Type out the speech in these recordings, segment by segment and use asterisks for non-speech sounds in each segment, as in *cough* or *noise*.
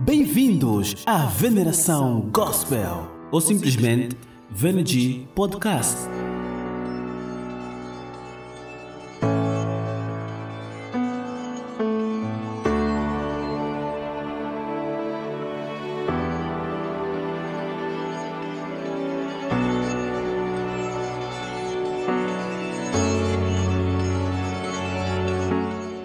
Bem-vindos à Veneração Gospel ou simplesmente Venergy Podcast.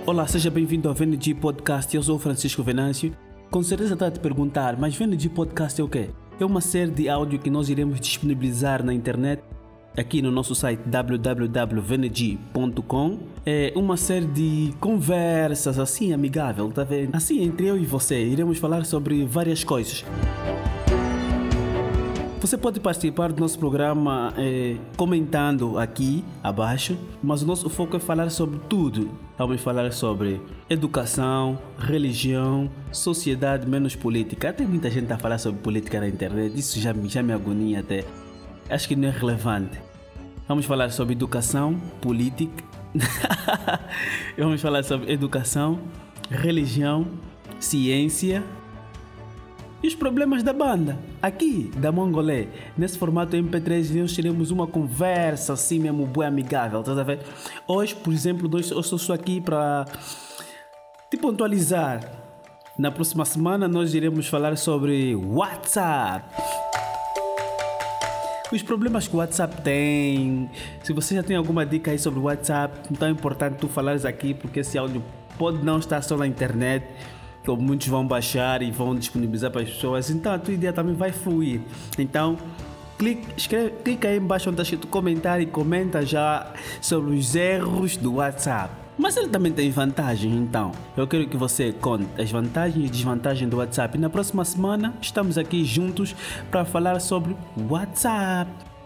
Olá, seja bem-vindo ao VNG Podcast. Eu sou Francisco Venâncio. Com certeza está a te perguntar, mas VNG Podcast é o quê? É uma série de áudio que nós iremos disponibilizar na internet aqui no nosso site www.vng.com é uma série de conversas assim amigável, tá vendo? Assim entre eu e você, iremos falar sobre várias coisas. Você pode participar do nosso programa eh, comentando aqui abaixo, mas o nosso foco é falar sobre tudo. Vamos falar sobre educação, religião, sociedade menos política. Tem muita gente a falar sobre política na internet, isso já, já me agonia até. Acho que não é relevante. Vamos falar sobre educação, política. *laughs* Vamos falar sobre educação, religião, ciência e os problemas da banda. Aqui, da Mongolé, nesse formato MP3, nós teremos uma conversa assim mesmo, boa amigável, tá a ver? Hoje, por exemplo, eu estou aqui para te pontualizar. Na próxima semana, nós iremos falar sobre WhatsApp. Os problemas que o WhatsApp tem. Se você já tem alguma dica aí sobre o WhatsApp, então é importante tu falares aqui, porque esse áudio pode não estar só na internet que muitos vão baixar e vão disponibilizar para as pessoas, então a tua ideia também vai fluir. Então, clique, escreve, clica aí embaixo onde está escrito comentário e comenta já sobre os erros do WhatsApp. Mas ele também tem vantagens, então. Eu quero que você conte as vantagens e desvantagens do WhatsApp. E na próxima semana estamos aqui juntos para falar sobre WhatsApp.